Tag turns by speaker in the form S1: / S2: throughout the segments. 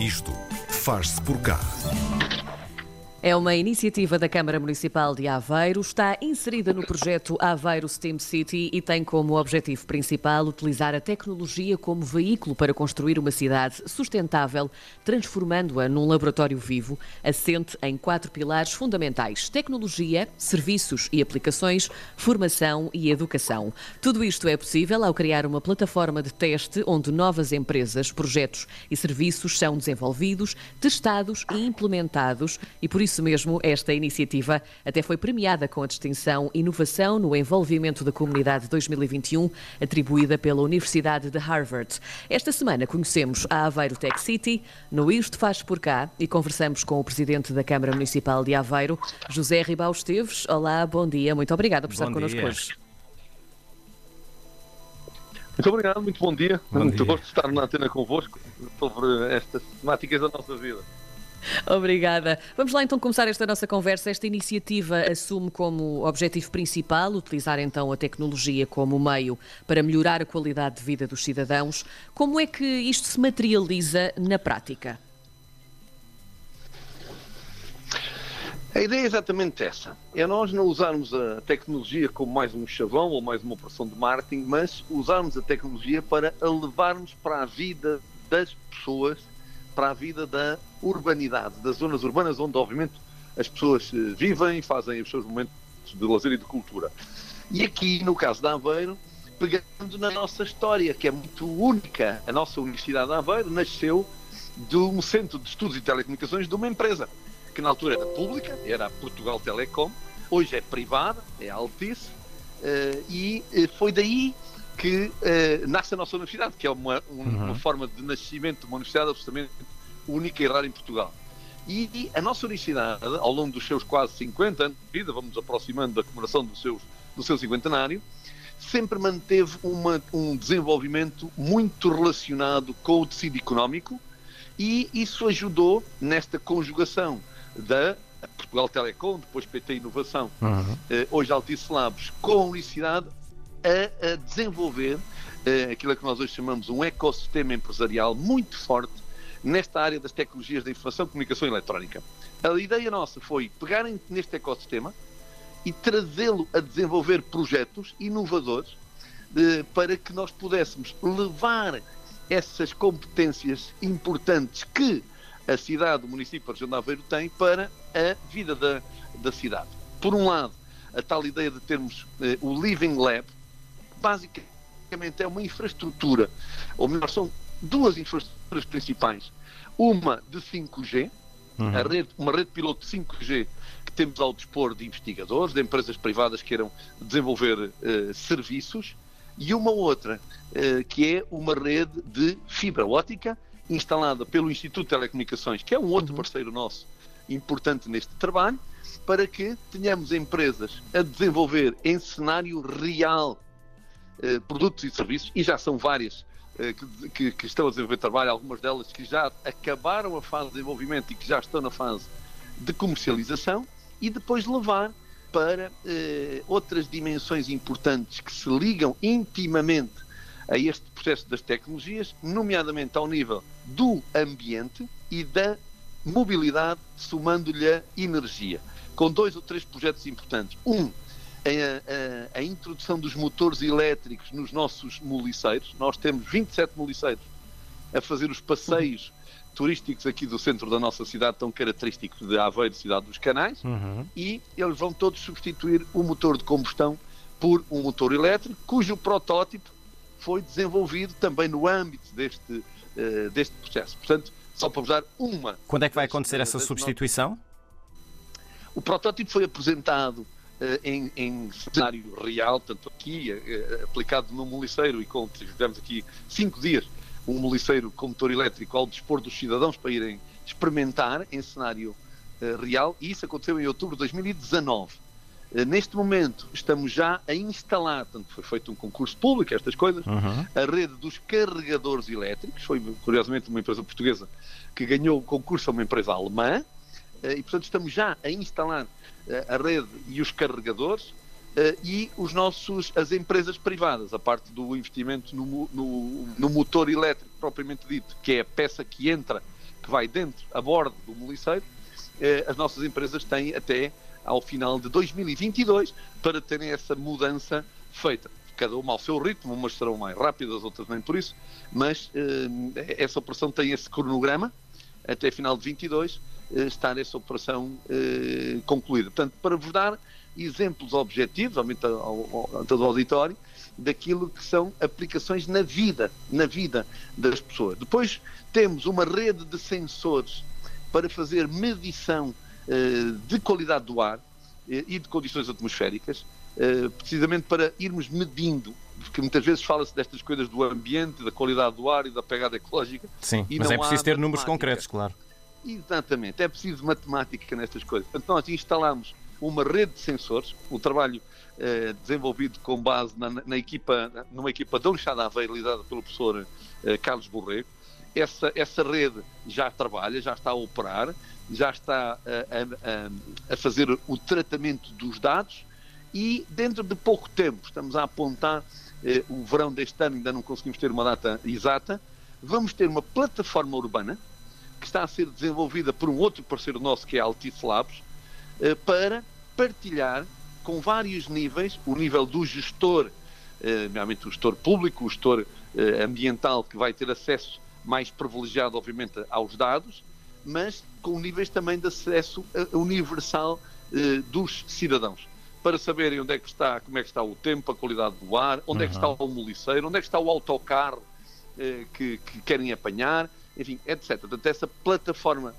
S1: Isto faz-se por cá.
S2: É uma iniciativa da Câmara Municipal de Aveiro, está inserida no projeto Aveiro STEM City e tem como objetivo principal utilizar a tecnologia como veículo para construir uma cidade sustentável, transformando-a num laboratório vivo, assente em quatro pilares fundamentais: tecnologia, serviços e aplicações, formação e educação. Tudo isto é possível ao criar uma plataforma de teste onde novas empresas, projetos e serviços são desenvolvidos, testados e implementados e por isso isso mesmo, esta iniciativa até foi premiada com a distinção Inovação no Envolvimento da Comunidade 2021, atribuída pela Universidade de Harvard. Esta semana conhecemos a Aveiro Tech City, no Isto Faz Por Cá, e conversamos com o Presidente da Câmara Municipal de Aveiro, José Ribau Esteves. Olá, bom dia, muito obrigada por estar connosco hoje.
S3: Muito obrigado, muito bom dia. Bom muito dia. gosto de estar na antena convosco sobre estas temáticas da nossa vida.
S2: Obrigada. Vamos lá então começar esta nossa conversa. Esta iniciativa assume como objetivo principal utilizar então a tecnologia como meio para melhorar a qualidade de vida dos cidadãos. Como é que isto se materializa na prática?
S3: A ideia é exatamente essa. É nós não usarmos a tecnologia como mais um chavão ou mais uma operação de marketing, mas usarmos a tecnologia para elevarmos para a vida das pessoas para a vida da urbanidade, das zonas urbanas, onde, obviamente, as pessoas eh, vivem, fazem os seus momentos de lazer e de cultura. E aqui, no caso da Aveiro, pegando na nossa história, que é muito única, a nossa Universidade de Aveiro nasceu de um centro de estudos e telecomunicações de uma empresa, que na altura era pública, era a Portugal Telecom, hoje é privada, é Altice, eh, e eh, foi daí que uh, nasce a nossa universidade, que é uma, um, uhum. uma forma de nascimento de uma universidade absolutamente única e rara em Portugal. E, e, a nossa universidade, ao longo dos seus quase 50 anos de vida, vamos aproximando da comemoração do, seus, do seu cinquentenário, sempre manteve uma, um desenvolvimento muito relacionado com o tecido económico e isso ajudou nesta conjugação da Portugal Telecom, depois PT Inovação, uhum. eh, hoje Altice Labs, com a universidade, a, a desenvolver uh, aquilo que nós hoje chamamos um ecossistema empresarial muito forte nesta área das tecnologias da informação, comunicação e eletrónica. A ideia nossa foi pegar neste ecossistema e trazê-lo a desenvolver projetos inovadores uh, para que nós pudéssemos levar essas competências importantes que a cidade, o município, a região de Aveiro tem para a vida da, da cidade. Por um lado, a tal ideia de termos uh, o Living Lab, basicamente é uma infraestrutura, ou melhor, são duas infraestruturas principais. Uma de 5G, uhum. a rede, uma rede piloto de 5G que temos ao dispor de investigadores, de empresas privadas que queiram desenvolver uh, serviços, e uma outra uh, que é uma rede de fibra ótica instalada pelo Instituto de Telecomunicações, que é um outro uhum. parceiro nosso importante neste trabalho, para que tenhamos empresas a desenvolver em cenário real eh, produtos e serviços, e já são várias eh, que, que, estão a desenvolver trabalho, algumas delas que já acabaram a fase de desenvolvimento e que já estão na fase de comercialização, e depois levar para eh, outras dimensões importantes que se ligam intimamente a este processo das tecnologias, nomeadamente ao nível do ambiente e da mobilidade, somando-lhe a energia, com dois ou três projetos importantes. Um, a, a, a, introdução dos motores elétricos nos nossos moliceiros. Nós temos 27 moliceiros a fazer os passeios uhum. turísticos aqui do centro da nossa cidade, tão característico de Aveiro, cidade dos canais, uhum. e eles vão todos substituir o motor de combustão por um motor elétrico, cujo protótipo foi desenvolvido também no âmbito deste, uh, deste processo. Portanto, só para vos dar uma.
S4: Quando é que vai acontecer essa substituição?
S3: O protótipo foi apresentado em, em, cenário real, tanto aqui eh, aplicado no moliceiro e com, tivemos aqui cinco dias um moliceiro com motor elétrico ao dispor dos cidadãos para irem experimentar em cenário uh, real e isso aconteceu em outubro de 2019. Uh, neste momento estamos já a instalar, tanto foi feito um concurso público, estas coisas, uhum. a rede dos carregadores elétricos, foi curiosamente uma empresa portuguesa que ganhou o concurso a uma empresa alemã, e portanto estamos já a instalar a rede e os carregadores Uh, e os nossos, as empresas privadas, a parte do investimento no, no, no, motor elétrico propriamente dito, que é a peça que entra, que vai dentro, a bordo do moliceiro, eh, as nossas empresas têm até ao final de 2022 para terem essa mudança feita. Cada uma ao seu ritmo, umas serão mais rápidas, outras nem por isso, mas eh, essa operação tem esse cronograma até final de 22 eh, estar essa operação eh, concluída. Portanto, para vos dar exemplos objetivos, aumenta ao, ao, todo o auditório, daquilo que são aplicações na vida, na vida das pessoas. Depois temos uma rede de sensores para fazer medição eh, de qualidade do ar eh, e de condições atmosféricas, eh, precisamente para irmos medindo, porque muitas vezes fala-se destas coisas do ambiente, da qualidade do ar e da pegada ecológica.
S4: Sim, mas é preciso ter números concretos, claro.
S3: Exatamente, é preciso matemática nestas coisas. Portanto, nós instalamos uma rede de sensores, o trabalho eh, desenvolvido com base na, na, equipa, numa equipa de Aveiro, liderada pelo professor eh, Carlos Borrego. Essa, essa rede já trabalha, já está a operar, já está a, a, a fazer o tratamento dos dados e dentro de pouco tempo, estamos a apontar eh, o verão deste ano, ainda não conseguimos ter uma data exata, vamos ter uma plataforma urbana que está a ser desenvolvida por um outro parceiro nosso que é a Altice Labs, eh, para partilhar com vários níveis, o nível do gestor, eh, nomeadamente o gestor público, o gestor eh, ambiental, que vai ter acesso mais privilegiado, obviamente, aos dados, mas com níveis também de acesso universal dos cidadãos para saberem onde é que está, como é que está o tempo, a qualidade do ar, onde uhum. é que está uhum. o moliceiro, onde é que está o autocarro que, que, querem apanhar, enfim, etc. Portanto, essa plataforma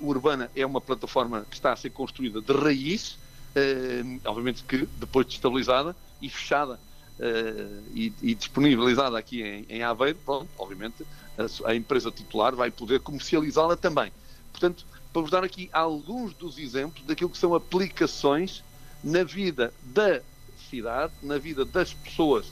S3: urbana é uma plataforma que está a ser construída de raiz, Uh, obviamente que depois de estabilizada e fechada uh, e, e, disponibilizada aqui em, em Aveiro, pronto, obviamente a, a empresa titular vai poder comercializá-la também. Portanto, para vos dar aqui alguns dos exemplos daquilo que são aplicações na vida da cidade, na vida das pessoas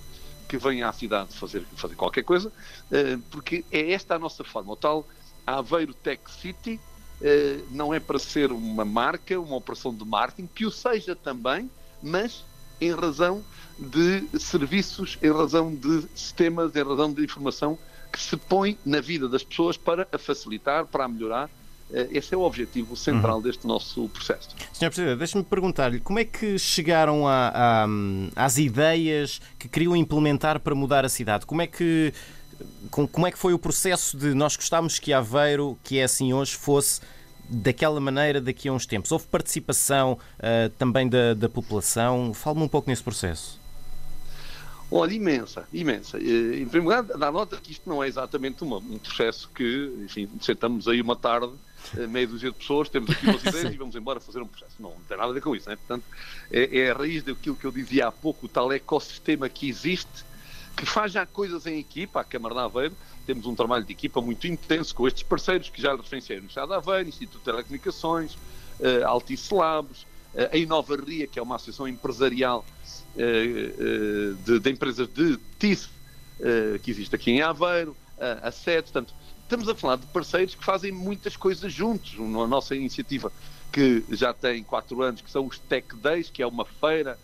S3: que vêm à cidade fazer, fazer qualquer coisa, uh, porque é esta a nossa forma, o tal Aveiro Tech City, eh, não é para ser uma marca, uma operação de marketing, que o seja também, mas em razão de serviços, em razão de sistemas, em razão de informação que se põe na vida das pessoas para a facilitar, para a melhorar. Eh, esse é o objetivo central uhum. deste nosso processo.
S4: Sr. Presidente, deixe-me perguntar-lhe como é que chegaram a, a, às ideias que queriam implementar para mudar a cidade? Como é que como é que foi o processo de nós gostávamos que Aveiro, que é assim hoje, fosse daquela maneira daqui a uns tempos? Houve participação uh, também da, da população? Fale-me um pouco nesse processo.
S3: Olha, imensa, imensa. Em primeiro lugar, dá nota que isto não é exatamente uma, um processo que, enfim, sentamos aí uma tarde, eh, meia dúzia de pessoas, temos aqui umas ideias e vamos embora fazer um processo. Não, não tem nada a ver com isso, né? Portanto, é, é a raiz daquilo que eu dizia há pouco, o tal ecossistema que existe que faz já coisas em equipa, a Câmara de Aveiro, temos um trabalho de equipa muito intenso com estes parceiros que já referenciei no Estado de Aveiro, Instituto de Telecomunicações, uh, Altice Labs, uh, a Inova Ria, que é uma associação empresarial uh, de, de, empresas de TIF, que existe aqui em Aveiro, a SET, portanto, estamos a falar de parceiros que fazem muitas coisas juntos. A nossa iniciativa, que já tem quatro anos, que são os Tech Days, que é uma feira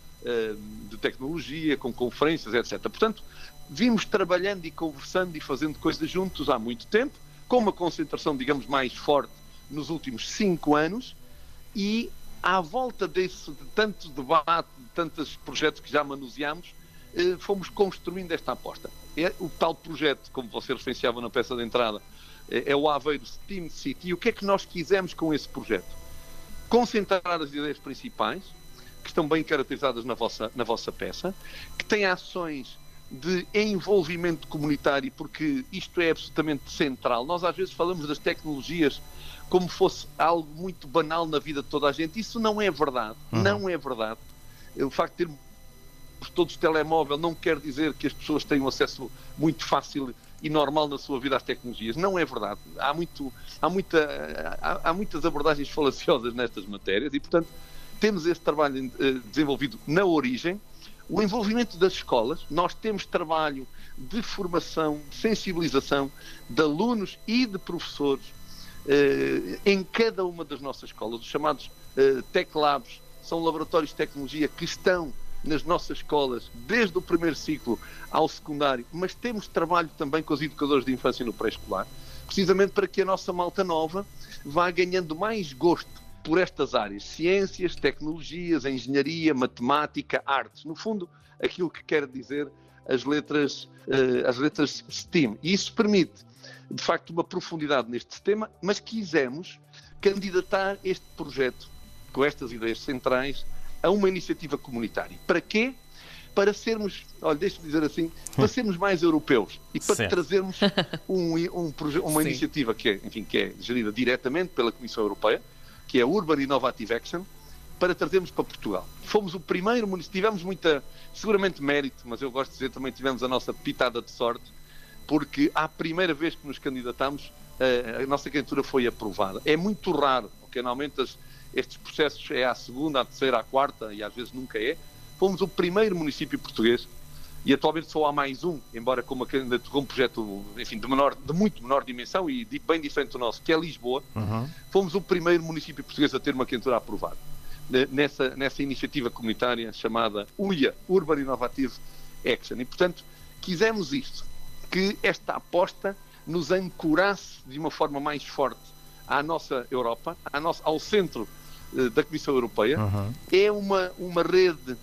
S3: de tecnologia, com conferências, etc. Portanto, vimos trabalhando e conversando e fazendo coisas juntos há muito tempo, com uma concentração, digamos, mais forte nos últimos cinco anos, e à volta desse de tanto debate, de tantos projetos que já manuseamos, eh, fomos construindo esta aposta. É o tal projeto, como você referenciava na peça de entrada, é, é o Aveiro Steam City. E o que é que nós quisemos com esse projeto? Concentrar as ideias principais, que estão bem caracterizadas na vossa, na vossa peça, que têm ações de envolvimento comunitário, porque isto é absolutamente central. Nós às vezes falamos das tecnologias como fosse algo muito banal na vida de toda a gente. Isso não é verdade. Uhum. Não é verdade. O facto de termos todos telemóvel não quer dizer que as pessoas tenham acesso muito fácil e normal na sua vida às tecnologias. Não é verdade. Há, muito, há, muita, há, há muitas abordagens falaciosas nestas matérias e, portanto, temos esse trabalho eh, desenvolvido na origem o envolvimento das escolas, nós temos trabalho de formação, sensibilização de alunos e de professores eh, em cada uma das nossas escolas, os chamados eh, Tech Labs, são laboratórios de tecnologia que estão nas nossas escolas, desde o primeiro ciclo ao secundário, mas temos trabalho também com os educadores de infância no pré-escolar. precisamente para que a nossa malta nova vá ganhando mais gosto por estas áreas, ciências, tecnologias, engenharia, matemática, artes. No fundo, aquilo que quer dizer as letras, uh, as letras STEAM. E isso permite, de facto, uma profundidade neste sistema, mas quisemos candidatar este projeto, com estas ideias centrais, a uma iniciativa comunitária. Para quê? Para sermos, olha, deixe-me dizer assim, para sermos mais europeus e para certo. trazermos um, um, uma Sim. iniciativa que é, enfim, que é gerida diretamente pela Comissão Europeia, que é Urban Innovative Action, para trazermos para Portugal. Fomos o primeiro município, tivemos muita, seguramente mérito, mas eu gosto de dizer também tivemos a nossa pitada de sorte, porque à primeira vez que nos candidatamos, a, a nossa candidatura foi aprovada. É muito raro, porque normalmente as, estes processos é à segunda, à terceira, à quarta e às vezes nunca é. Fomos o primeiro município português e atualmente só há mais um, embora com, uma, com um projeto enfim, de, menor, de muito menor dimensão e de, bem diferente do nosso, que é Lisboa. Uhum. Fomos o primeiro município português a ter uma candidatura aprovada nessa, nessa iniciativa comunitária chamada UIA, Urban Innovative Action. E, portanto, quisemos isto, que esta aposta nos ancorasse de uma forma mais forte à nossa Europa, à nossa, ao centro uh, da Comissão Europeia. Uhum. É uma, uma rede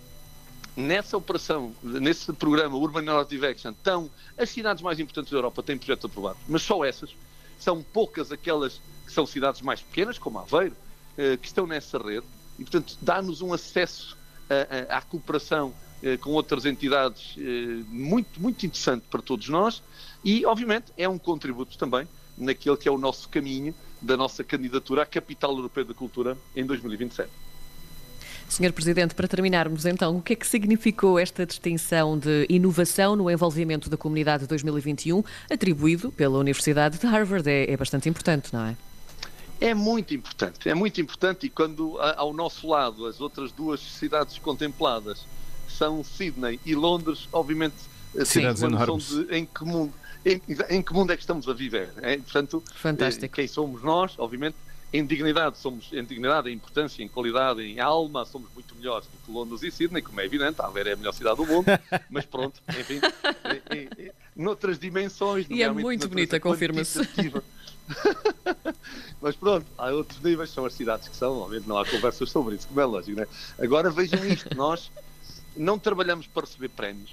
S3: nessa operação, nesse programa Urban Innovative Action, estão as cidades mais importantes da Europa têm projetos aprovados, mas só essas. São poucas aquelas que são cidades mais pequenas, como Aveiro, uh, que estão nessa rede e, portanto, dá-nos um acesso à, à cooperação eh, com outras entidades eh, muito, muito interessante para todos nós e, obviamente, é um contributo também naquele que é o nosso caminho da nossa candidatura à Capital Europeia da Cultura em 2027.
S2: Senhor Presidente, para terminarmos então, o que é que significou esta distinção de inovação no envolvimento da comunidade 2021, atribuído pela Universidade de Harvard? É, é bastante importante, não é?
S3: É muito importante, é muito importante e quando ao nosso lado as outras duas cidades contempladas são Sydney e Londres, obviamente
S4: sim.
S3: De, em, que mundo, em, em, que mundo é que estamos a viver? É? Portanto,
S2: Fantástico.
S3: quem somos nós, obviamente, em dignidade, somos em dignidade, em importância, em qualidade, em alma, somos muito melhores do que Londres e Sydney, como é evidente, a ver é a melhor cidade do mundo, mas pronto, enfim, em, em, noutras dimensões.
S2: E é muito bonita, confirma-se.
S3: Mas pronto, há outros níveis, são as cidades que são, obviamente não há conversas sobre isso, como é lógico, né? Agora vejam isto, nós não trabalhamos para receber prémios,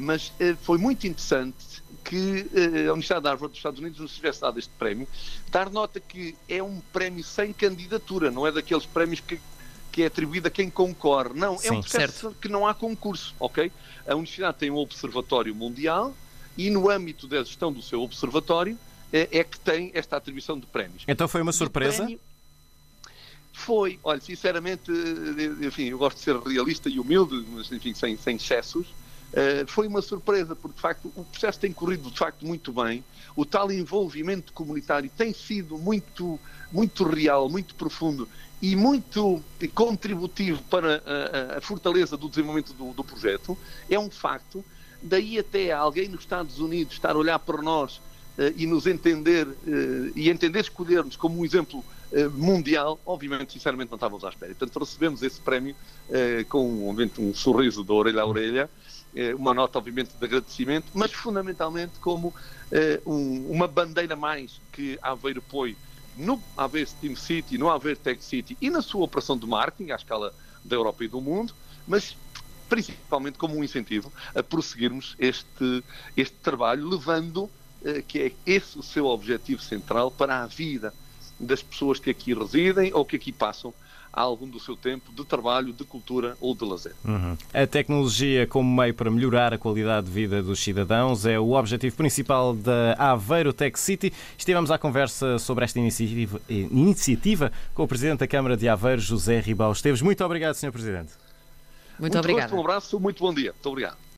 S3: mas uh, foi muito interessante que uh, a Universidade de Harvard dos Estados Unidos nos tivesse dado este prémio, dar nota que é um prémio sem candidatura, não é daqueles prémios que, que é atribuído a quem concorre, não, Sim, é um processo certo. que não há concurso, ok? A Universidade tem um observatório mundial e no âmbito da gestão do seu observatório é, é que tem esta atribuição de prémios.
S4: Então foi uma surpresa?
S3: Foi, olha, sinceramente, eh, enfim, eu gosto de ser realista e humilde, mas enfim, sem, sem excessos. Uh, foi uma surpresa, porque de facto o processo tem corrido de facto muito bem. O tal envolvimento comunitário tem sido muito, muito real, muito profundo e muito contributivo para a, a fortaleza do desenvolvimento do, do projeto. É um facto. Daí até alguém nos Estados Unidos estar a olhar para nós eh, e nos entender eh, e entender escolher-nos como um exemplo eh, mundial, obviamente, sinceramente, não estávamos à espera. Portanto, recebemos esse prémio com obviamente, um sorriso de orelha a orelha, uma nota, obviamente, de agradecimento, mas fundamentalmente como uma bandeira mais que a Aveiro põe no Aveiro Steam City, no Aveiro Tech City e na sua operação de marketing à escala da Europa e do mundo, mas principalmente como um incentivo a prosseguirmos este, este trabalho, levando eh, que é esse o seu objetivo central para a vida das pessoas que aqui residem ou que aqui passam algum do seu tempo de trabalho, de cultura ou de lazer.
S4: Uhum. A tecnologia como meio para melhorar a qualidade de vida dos cidadãos é o objetivo principal da Aveiro Tech City. Estivemos à conversa sobre esta iniciativa, iniciativa com o Presidente da Câmara de Aveiro, José Ribal Esteves. Muito obrigado, Sr. Presidente.
S3: Muito, muito obrigado. Um abraço, muito bom dia. Muito obrigado.